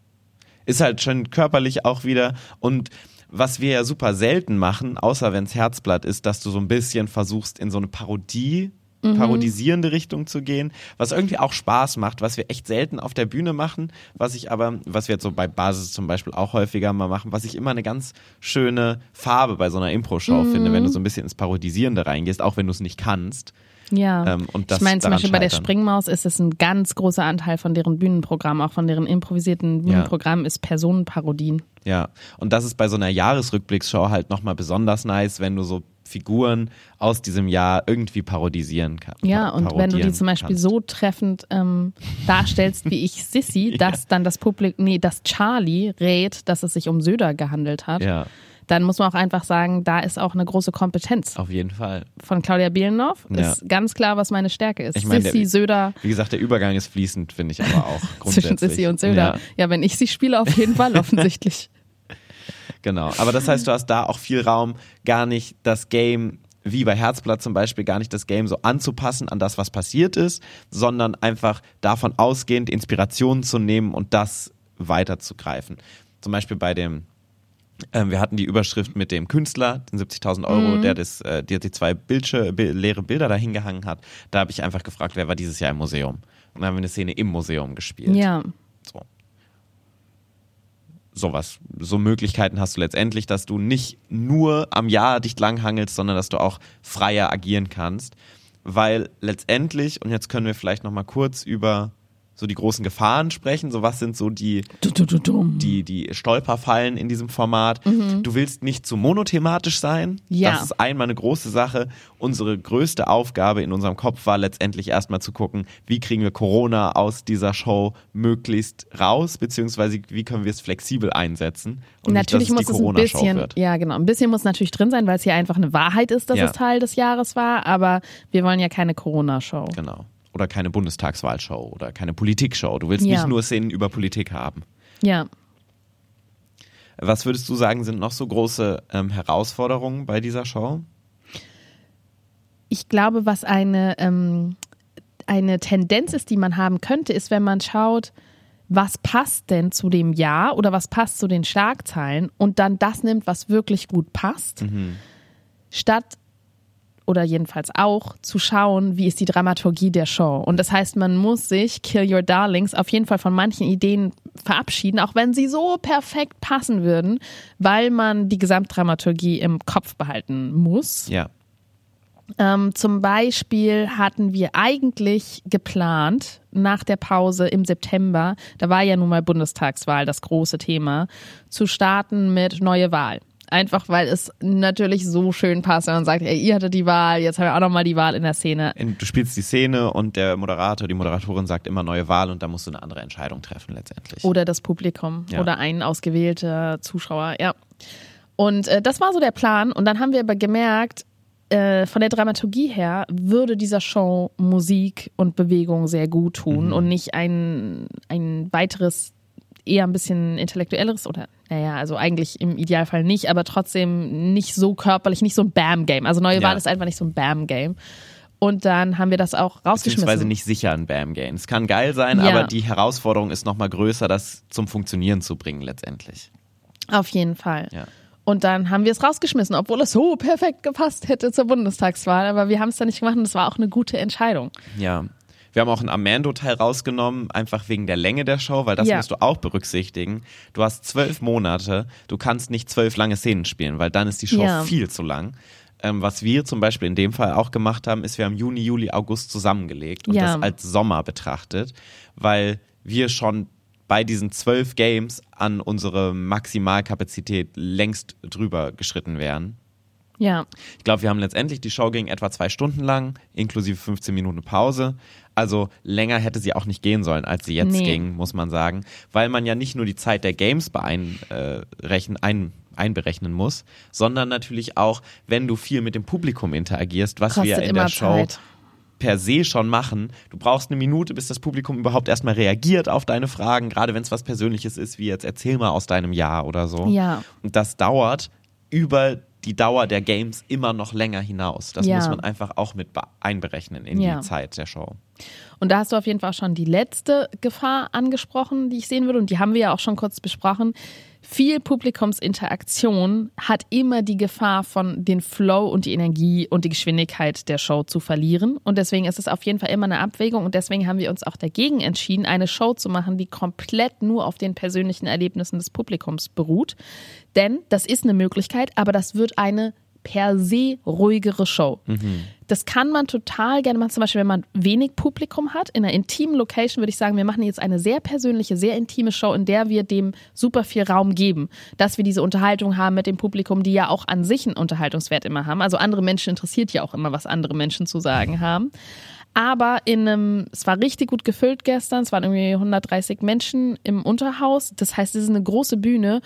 Ist halt schon körperlich auch wieder. Und was wir ja super selten machen, außer wenn's Herzblatt ist, dass du so ein bisschen versuchst, in so eine Parodie, Mhm. parodisierende Richtung zu gehen, was irgendwie auch Spaß macht, was wir echt selten auf der Bühne machen, was ich aber, was wir jetzt so bei Basis zum Beispiel auch häufiger mal machen, was ich immer eine ganz schöne Farbe bei so einer Impro-Show Mhm. finde, wenn du so ein bisschen ins Parodisierende reingehst, auch wenn du es nicht kannst. Ja. Ähm, und das ich meine, zum Beispiel bei der scheitern. Springmaus ist es ein ganz großer Anteil von deren Bühnenprogramm, auch von deren improvisierten Bühnenprogramm, ist Personenparodien. Ja, und das ist bei so einer Jahresrückblicksshow halt nochmal besonders nice, wenn du so Figuren aus diesem Jahr irgendwie parodisieren kannst. Ja, und wenn du die zum Beispiel so treffend ähm, darstellst wie ich Sissy, dass dann das Publikum, nee, dass Charlie rät, dass es sich um Söder gehandelt hat, Ja, dann muss man auch einfach sagen, da ist auch eine große Kompetenz auf jeden Fall. von Claudia Bielendorf. Ja. Ist ganz klar, was meine Stärke ist. Ich meine, Sissy, der- Söder, Wie gesagt, der Übergang ist fließend, finde ich aber auch zwischen grundsätzlich. Sissy und Söder. Ja, Ja. wenn ich sie spiele, auf jeden Fall offensichtlich. genau. Aber das heißt, du hast da auch viel Raum, gar nicht das Game wie bei Herzblatt zum Beispiel, gar nicht das Game so anzupassen an das, was passiert ist, sondern einfach davon ausgehend Inspirationen zu nehmen und das weiterzugreifen. Zum Beispiel bei dem Ähm, wir hatten die Überschrift mit dem Künstler, den 70.000 Euro, Mhm. der das, äh, die, die zwei Bildsche, bi- leere Bilder da hingehangen hat. Da habe ich einfach gefragt, wer war dieses Jahr im Museum? Und dann haben wir eine Szene im Museum gespielt. Ja. So. Sowas. So Möglichkeiten hast du letztendlich, dass du nicht nur am Jahr dich langhangelst, sondern dass du auch freier agieren kannst. Weil letztendlich, und jetzt können wir vielleicht nochmal kurz über so die großen Gefahren sprechen. So was sind so die, die, die Stolperfallen in diesem Format. Mhm. Du willst nicht zu monothematisch sein. Ja. Das ist einmal eine große Sache. Unsere größte Aufgabe in unserem Kopf war letztendlich erstmal zu gucken, wie kriegen wir Corona aus dieser Show möglichst raus, beziehungsweise wie können wir es flexibel einsetzen. Und natürlich nicht, dass muss es es ein bisschen, wird. ja genau, ein bisschen muss natürlich drin sein, weil es hier einfach eine Wahrheit ist, dass Ja. es Teil des Jahres war, aber wir wollen ja keine Corona-Show. Genau. Oder keine Bundestagswahlshow oder keine Politikshow. Du willst Ja. nicht nur Szenen über Politik haben. Ja. Was würdest du sagen, sind noch so große ähm, Herausforderungen bei dieser Show? Ich glaube, was eine, ähm, eine Tendenz ist, die man haben könnte, ist, wenn man schaut, was passt denn zu dem Jahr oder was passt zu den Schlagzeilen und dann das nimmt, was wirklich gut passt, statt oder jedenfalls auch zu schauen, wie ist die Dramaturgie der Show. Und das heißt, man muss sich Kill Your Darlings auf jeden Fall von manchen Ideen verabschieden, auch wenn sie so perfekt passen würden, weil man die Gesamtdramaturgie im Kopf behalten muss. Ja. Ähm, zum Beispiel hatten wir eigentlich geplant, nach der Pause im September, da war ja nun mal Bundestagswahl das große Thema, zu starten mit neue Wahl. Einfach weil es natürlich so schön passt, wenn man sagt, ey, ihr hattet die Wahl, jetzt haben wir auch nochmal die Wahl in der Szene. Du spielst die Szene und der Moderator, die Moderatorin sagt immer neue Wahl und da musst du eine andere Entscheidung treffen letztendlich. Oder das Publikum Ja. oder ein ausgewählter Zuschauer, ja. Und äh, das war so der Plan. Und dann haben wir aber gemerkt, äh, von der Dramaturgie her würde dieser Show Musik und Bewegung sehr gut tun Mhm. und nicht ein, ein weiteres, eher ein bisschen intellektuelleres oder, naja, also eigentlich im Idealfall nicht, aber trotzdem nicht so körperlich, nicht so ein Bam-Game. Also Neue Ja. Wahl ist einfach nicht so ein Bam-Game. Und dann haben wir das auch rausgeschmissen. Beziehungsweise nicht sicher ein Bam-Game. Es kann geil sein, Ja. aber die Herausforderung ist nochmal größer, das zum Funktionieren zu bringen letztendlich. Auf jeden Fall. Ja. Und dann haben wir es rausgeschmissen, obwohl es so perfekt gepasst hätte zur Bundestagswahl. Aber wir haben es dann nicht gemacht und das war auch eine gute Entscheidung. Ja. Wir haben auch einen Amando-Teil rausgenommen, einfach wegen der Länge der Show, weil das Ja. musst du auch berücksichtigen. Du hast zwölf Monate, du kannst nicht zwölf lange Szenen spielen, weil dann ist die Show Ja. viel zu lang. Ähm, was wir zum Beispiel in dem Fall auch gemacht haben, ist, wir haben Juni, Juli, August zusammengelegt und Ja. das als Sommer betrachtet, weil wir schon bei diesen zwölf Games an unsere Maximalkapazität längst drüber geschritten wären. Ja. Ich glaube, wir haben letztendlich, die Show ging etwa zwei Stunden lang, inklusive 15 Minuten Pause. Also länger hätte sie auch nicht gehen sollen, als sie jetzt Nee. ging, muss man sagen. Weil man ja nicht nur die Zeit der Games beeinrechnen, ein, einberechnen muss, sondern natürlich auch, wenn du viel mit dem Publikum interagierst, was wir Kostet in der Show Zeit. per se schon machen. Du brauchst eine Minute, bis das Publikum überhaupt erstmal reagiert auf deine Fragen, gerade wenn es was Persönliches ist, wie jetzt erzähl mal aus deinem Jahr oder so. Ja. Und das dauert über die Dauer der Games immer noch länger hinaus. Das Ja. muss man einfach auch mit be- einberechnen in Ja. die Zeit der Show. Und da hast du auf jeden Fall schon die letzte Gefahr angesprochen, die ich sehen würde. Und die haben wir ja auch schon kurz besprochen. Viel Publikumsinteraktion hat immer die Gefahr von den Flow und die Energie und die Geschwindigkeit der Show zu verlieren. Und deswegen ist es auf jeden Fall immer eine Abwägung. Und deswegen haben wir uns auch dagegen entschieden, eine Show zu machen, die komplett nur auf den persönlichen Erlebnissen des Publikums beruht. Denn das ist eine Möglichkeit, aber das wird eine per se ruhigere Show. Das kann man total gerne machen, zum Beispiel, wenn man wenig Publikum hat. In einer intimen Location würde ich sagen, wir machen jetzt eine sehr persönliche, sehr intime Show, in der wir dem super viel Raum geben. Dass wir diese Unterhaltung haben mit dem Publikum, die ja auch an sich einen Unterhaltungswert immer haben. Also andere Menschen interessiert ja auch immer, was andere Menschen zu sagen haben. Aber in einem, es war richtig gut gefüllt gestern, es waren irgendwie 130 Menschen im Unterhaus. Das heißt, es ist eine große Bühne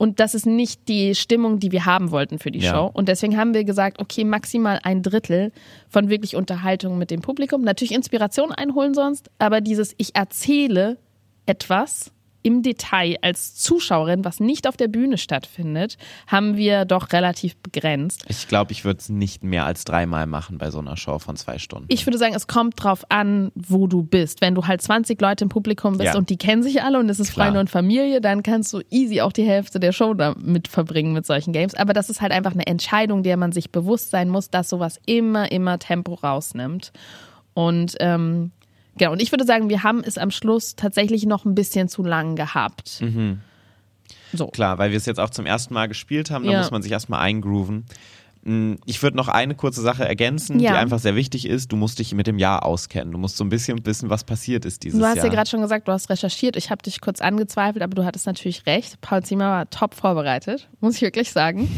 und das ist nicht die Stimmung, die wir haben wollten für die Ja. Show. Und deswegen haben wir gesagt, okay, maximal ein Drittel von wirklich Unterhaltung mit dem Publikum. Natürlich Inspiration einholen sonst, aber dieses Ich erzähle etwas im Detail als Zuschauerin, was nicht auf der Bühne stattfindet, haben wir doch relativ begrenzt. Ich glaube, ich würde es nicht mehr als dreimal machen bei so einer Show von zwei Stunden. Ich würde sagen, es kommt drauf an, wo du bist. Wenn du halt 20 Leute im Publikum bist Ja. und die kennen sich alle und es ist Klar. Freunde und Familie, dann kannst du easy auch die Hälfte der Show damit verbringen mit solchen Games. Aber das ist halt einfach eine Entscheidung, der man sich bewusst sein muss, dass sowas immer, immer Tempo rausnimmt. Und ähm, genau, und ich würde sagen, wir haben es am Schluss tatsächlich noch ein bisschen zu lang gehabt. Mhm. So. Klar, weil wir es jetzt auch zum ersten Mal gespielt haben, da Ja. muss man sich erstmal eingrooven. Mm, Ich würde noch eine kurze Sache ergänzen, Ja. die einfach sehr wichtig ist. Du musst dich mit dem Jahr auskennen. Du musst so ein bisschen wissen, was passiert ist dieses Du hast Jahr. ja gerade schon gesagt, du hast recherchiert. Ich habe dich kurz angezweifelt, aber du hattest natürlich recht. Paul Zimmer war top vorbereitet, muss ich wirklich sagen.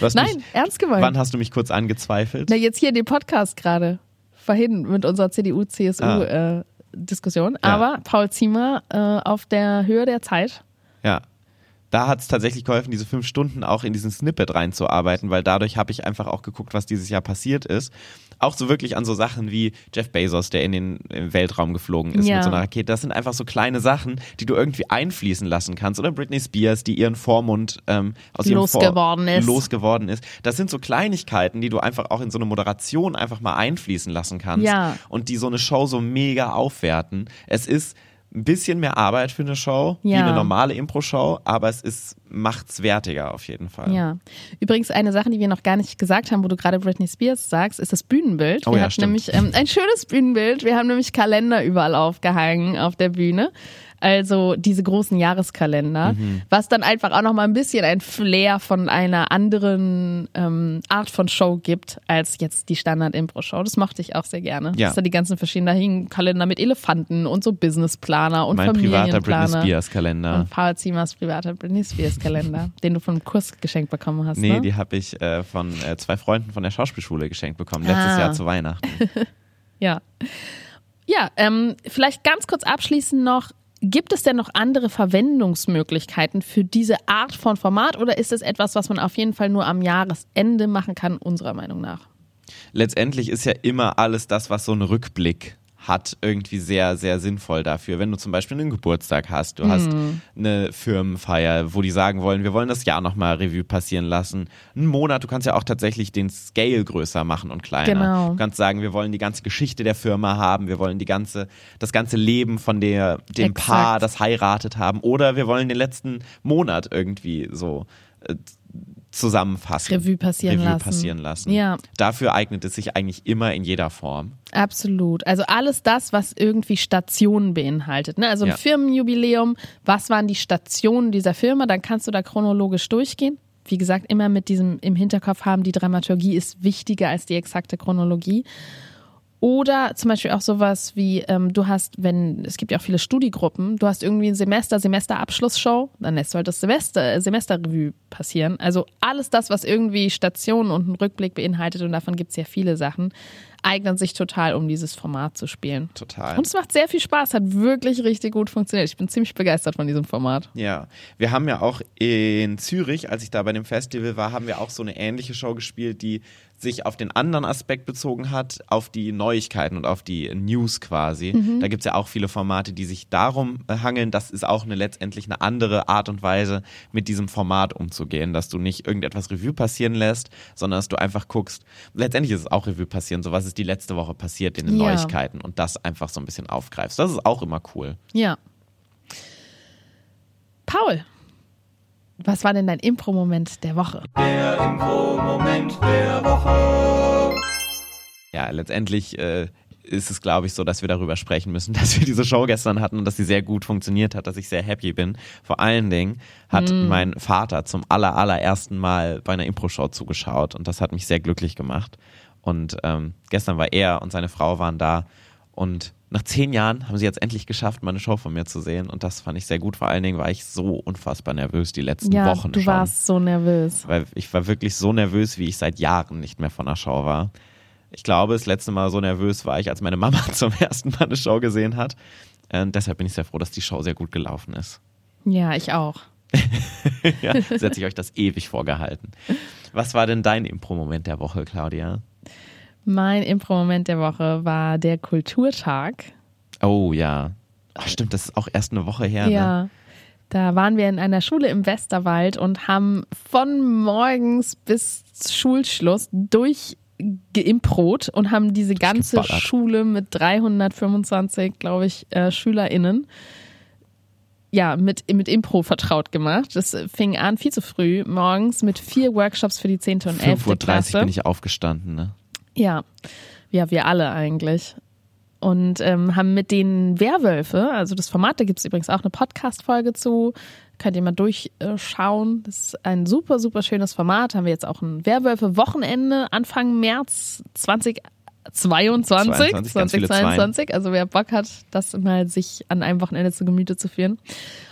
Du hast Nein, mich, ernst gemeint. Wann hast du mich kurz angezweifelt? Na, jetzt hier in dem Podcast gerade. Vorhin mit unserer CDU-CSU-Diskussion. Ah. Ja. Aber Paul Ziemer äh, auf der Höhe der Zeit. Ja. Da hat es tatsächlich geholfen, diese fünf Stunden auch in diesen Snippet reinzuarbeiten, weil dadurch habe ich einfach auch geguckt, was dieses Jahr passiert ist. Auch so wirklich an so Sachen wie Jeff Bezos, der in den Weltraum geflogen ist Ja. mit so einer Rakete. Das sind einfach so kleine Sachen, die du irgendwie einfließen lassen kannst. Oder Britney Spears, die ihren Vormund ähm, aus ihrem Losgeworden Vor ist. losgeworden ist. Das sind so Kleinigkeiten, die du einfach auch in so eine Moderation einfach mal einfließen lassen kannst. Ja. Und die so eine Show so mega aufwerten. Es ist ein bisschen mehr Arbeit für eine Show, wie Ja. eine normale Impro-Show, aber es ist, macht's wertiger auf jeden Fall. Ja. Übrigens eine Sache, die wir noch gar nicht gesagt haben, wo du gerade Britney Spears sagst, ist das Bühnenbild. Oh wir ja, hatten stimmt. nämlich ähm, ein schönes Bühnenbild. Wir haben nämlich Kalender überall aufgehangen auf der Bühne. Also diese großen Jahreskalender, Mhm. was dann einfach auch noch mal ein bisschen ein Flair von einer anderen ähm, Art von Show gibt als jetzt die Standard-Impro-Show. Das mochte ich auch sehr gerne. Ja. Dass da die ganzen verschiedenen, da hingen Kalender mit Elefanten und so Businessplaner und mein privater Familienplaner. Britney Spears Kalender. Und Paul Ziemers privater Britney Spears Kalender, den du vom Kurs geschenkt bekommen hast. Nee, ne? die habe ich äh, von äh, zwei Freunden von der Schauspielschule geschenkt bekommen, letztes Ah. Jahr zu Weihnachten. Ja. Ja, ähm, vielleicht ganz kurz abschließend noch. Gibt es denn noch andere Verwendungsmöglichkeiten für diese Art von Format oder ist es etwas, was man auf jeden Fall nur am Jahresende machen kann, unserer Meinung nach? Letztendlich ist ja immer alles das, was so einen Rückblick hat, irgendwie sehr, sehr sinnvoll dafür. Wenn du zum Beispiel einen Geburtstag hast, du hast Mhm. eine Firmenfeier, wo die sagen wollen, wir wollen das Jahr nochmal Revue passieren lassen. Einen Monat, du kannst ja auch tatsächlich den Scale größer machen und kleiner. Genau. Du kannst sagen, wir wollen die ganze Geschichte der Firma haben, wir wollen die ganze, das ganze Leben von der, dem Exakt. Paar, das heiratet haben, oder wir wollen den letzten Monat irgendwie so äh, zusammenfassen. Revue passieren Revue lassen. passieren lassen. Ja. Dafür eignet es sich eigentlich immer in jeder Form. Absolut. Also alles das, was irgendwie Stationen beinhaltet. Ne? Also ein Ja. Firmenjubiläum, was waren die Stationen dieser Firma? Dann kannst du da chronologisch durchgehen. Wie gesagt, immer mit diesem im Hinterkopf haben, die Dramaturgie ist wichtiger als die exakte Chronologie. Oder zum Beispiel auch sowas wie, ähm, du hast, wenn, es gibt ja auch viele Studiegruppen, du hast irgendwie ein Semester, Semesterabschlussshow, dann lässt du halt das Semester, äh, Semesterrevue passieren. Also alles das, was irgendwie Stationen und einen Rückblick beinhaltet, und davon gibt es ja viele Sachen, eignen sich total, um dieses Format zu spielen. Total. Und es macht sehr viel Spaß, hat wirklich richtig gut funktioniert. Ich bin ziemlich begeistert von diesem Format. Ja, wir haben ja auch in Zürich, als ich da bei dem Festival war, haben wir auch so eine ähnliche Show gespielt, die sich auf den anderen Aspekt bezogen hat, auf die Neuigkeiten und auf die News quasi. Mhm. Da gibt es ja auch viele Formate, die sich darum äh, hangeln. Das ist auch eine letztendlich eine andere Art und Weise, mit diesem Format umzugehen, dass du nicht irgendetwas Revue passieren lässt, sondern dass du einfach guckst. Letztendlich ist es auch Revue passieren, so was ist die letzte Woche passiert in den Ja. Neuigkeiten und das einfach so ein bisschen aufgreifst. Das ist auch immer cool. Ja. Paul, was war denn dein Impro-Moment der Woche? Der Impro-Moment der Woche. Ja, letztendlich äh, ist es, glaube ich, so, dass wir darüber sprechen müssen, dass wir diese Show gestern hatten und dass sie sehr gut funktioniert hat, dass ich sehr happy bin. Vor allen Dingen hat Mm. mein Vater zum aller, allerersten Mal bei einer Impro-Show zugeschaut und das hat mich sehr glücklich gemacht. Und ähm, gestern war er und seine Frau waren da und nach zehn Jahren haben sie jetzt endlich geschafft, mal eine Show von mir zu sehen und das fand ich sehr gut. Vor allen Dingen war ich so unfassbar nervös die letzten ja, Wochen du schon. warst so nervös. Weil ich war wirklich so nervös, wie ich seit Jahren nicht mehr von einer Show war. Ich glaube, das letzte Mal so nervös war ich, als meine Mama zum ersten Mal eine Show gesehen hat. Und deshalb bin ich sehr froh, dass die Show sehr gut gelaufen ist. Ja, ich auch. ja, hat sich euch das ewig vorgehalten. Was war denn dein Impro-Moment der Woche, Claudia? Mein Impro-Moment der Woche war der Kulturtag. Oh ja. Ach, stimmt, das ist auch erst eine Woche her. Ne? Ja. Da waren wir in einer Schule im Westerwald und haben von morgens bis Schulschluss durchgeimprot und haben diese ganze. Schule mit 325, glaube ich, äh, SchülerInnen ja, mit, mit Impro vertraut gemacht. Das fing an viel zu früh morgens mit vier Workshops für die 10. und 11. 5.30 Uhr bin ich aufgestanden. Ne? Ja, ja, wir alle eigentlich. Und ähm, haben mit den Werwölfe, also das Format, da gibt es übrigens auch eine Podcast-Folge zu, könnt ihr mal durchschauen. Das ist ein super, super schönes Format. Haben wir jetzt auch ein Werwölfe-Wochenende Anfang März 2022, 22, ganz viele 2022. Also wer Bock hat, das mal sich an einem Wochenende zu Gemüte zu führen.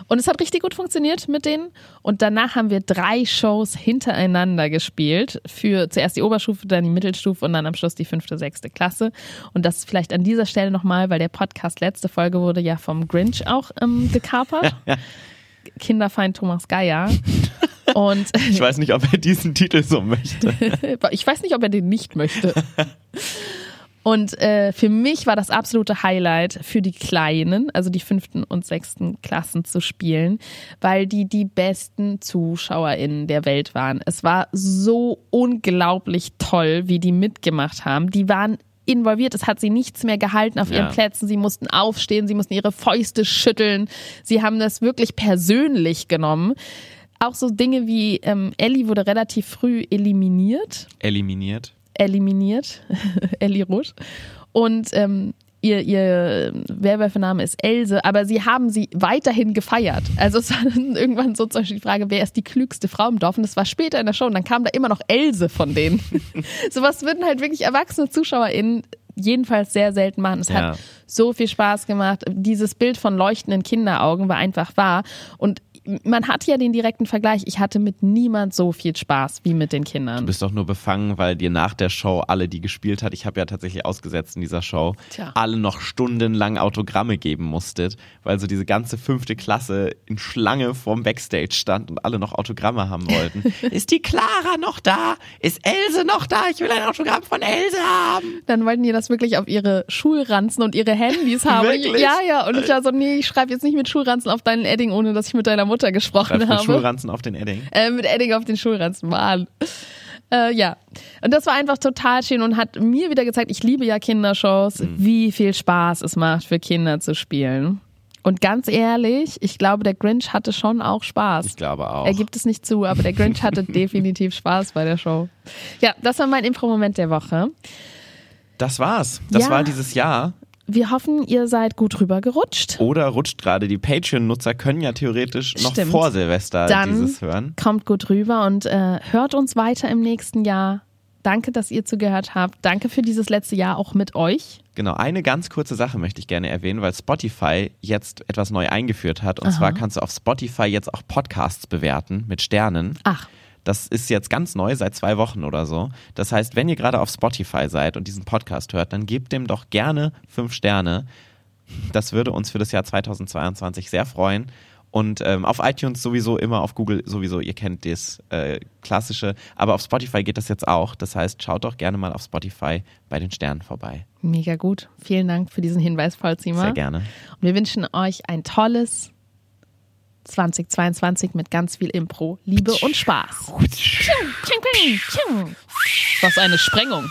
Und es hat richtig gut funktioniert mit denen. Und danach haben wir drei Shows hintereinander gespielt. Für zuerst die Oberstufe, dann die Mittelstufe und dann am Schluss die fünfte, sechste Klasse. Und das vielleicht an dieser Stelle nochmal, weil der Podcast letzte Folge wurde ja vom Grinch auch ähm, gekapert. Kinderfeind Thomas Geier. Und Ich weiß nicht, ob er diesen Titel so möchte. ich weiß nicht, ob er den nicht möchte. Und äh, für mich war das absolute Highlight für die Kleinen, also die fünften und sechsten Klassen zu spielen, weil die die besten ZuschauerInnen der Welt waren. Es war so unglaublich toll, wie die mitgemacht haben. Die waren involviert. Es hat sie nichts mehr gehalten auf ihren Ja. Plätzen. Sie mussten aufstehen, sie mussten ihre Fäuste schütteln. Sie haben das wirklich persönlich genommen. Auch so Dinge wie ähm, Ellie wurde relativ früh eliminiert Eliminiert. eliminiert, Ellie Rusch. Und ähm, ihr, ihr Werwölfename ist Else, aber sie haben sie weiterhin gefeiert. Also es war dann irgendwann so zum Beispiel die Frage, wer ist die klügste Frau im Dorf? Und das war später in der Show und dann kam da immer noch Else von denen. Sowas würden halt wirklich erwachsene ZuschauerInnen jedenfalls sehr selten machen. Es Ja. hat so viel Spaß gemacht. Dieses Bild von leuchtenden Kinderaugen war einfach wahr. Und man hat ja den direkten Vergleich. Ich hatte mit niemand so viel Spaß wie mit den Kindern. Du bist doch nur befangen, weil dir nach der Show alle, die gespielt hat, ich habe ja tatsächlich ausgesetzt in dieser Show, Tja. alle noch stundenlang Autogramme geben musstet, weil so diese ganze fünfte Klasse in Schlange vorm Backstage stand und alle noch Autogramme haben wollten. Ist die Clara noch da? Ist Else noch da? Ich will ein Autogramm von Else haben. Dann wollten die das wirklich auf ihre Schulranzen und ihre Handys haben. Wirklich? Ja, ja. Und ich war so, nee, ich schreibe jetzt nicht mit Schulranzen auf deinen Edding, ohne dass ich mit deiner Mutter gesprochen Schreib mit habe. Schulranzen auf den Edding. Äh, mit Edding auf den Schulranzen, Mann. Äh, ja. Und das war einfach total schön und hat mir wieder gezeigt, ich liebe ja Kindershows, Mhm. wie viel Spaß es macht, für Kinder zu spielen. Und ganz ehrlich, ich glaube, der Grinch hatte schon auch Spaß. Ich glaube auch. Er gibt es nicht zu, aber der Grinch hatte definitiv Spaß bei der Show. Ja, das war mein Impro-Moment der Woche. Das war's. Das Ja. war dieses Jahr. Wir hoffen, ihr seid gut rübergerutscht. Oder rutscht gerade. Die Patreon-Nutzer können ja theoretisch noch Stimmt. vor Silvester Dann dieses hören. kommt gut rüber und äh, hört uns weiter im nächsten Jahr. Danke, dass ihr zugehört habt. Danke für dieses letzte Jahr auch mit euch. Genau, eine ganz kurze Sache möchte ich gerne erwähnen, weil Spotify jetzt etwas neu eingeführt hat. Und Aha. zwar kannst du auf Spotify jetzt auch Podcasts bewerten mit Sternen. Ach. Das ist jetzt ganz neu, seit zwei Wochen oder so. Das heißt, wenn ihr gerade auf Spotify seid und diesen Podcast hört, dann gebt dem doch gerne fünf Sterne. Das würde uns für das Jahr 2022 sehr freuen. Und ähm, auf iTunes sowieso immer, auf Google sowieso, ihr kennt das äh, klassische. Aber auf Spotify geht das jetzt auch. Das heißt, schaut doch gerne mal auf Spotify bei den Sternen vorbei. Mega gut. Vielen Dank für diesen Hinweis, Vollzimmer. Sehr gerne. Und wir wünschen euch ein tolles 2022 mit ganz viel Impro, Liebe und Spaß. Was eine Sprengung.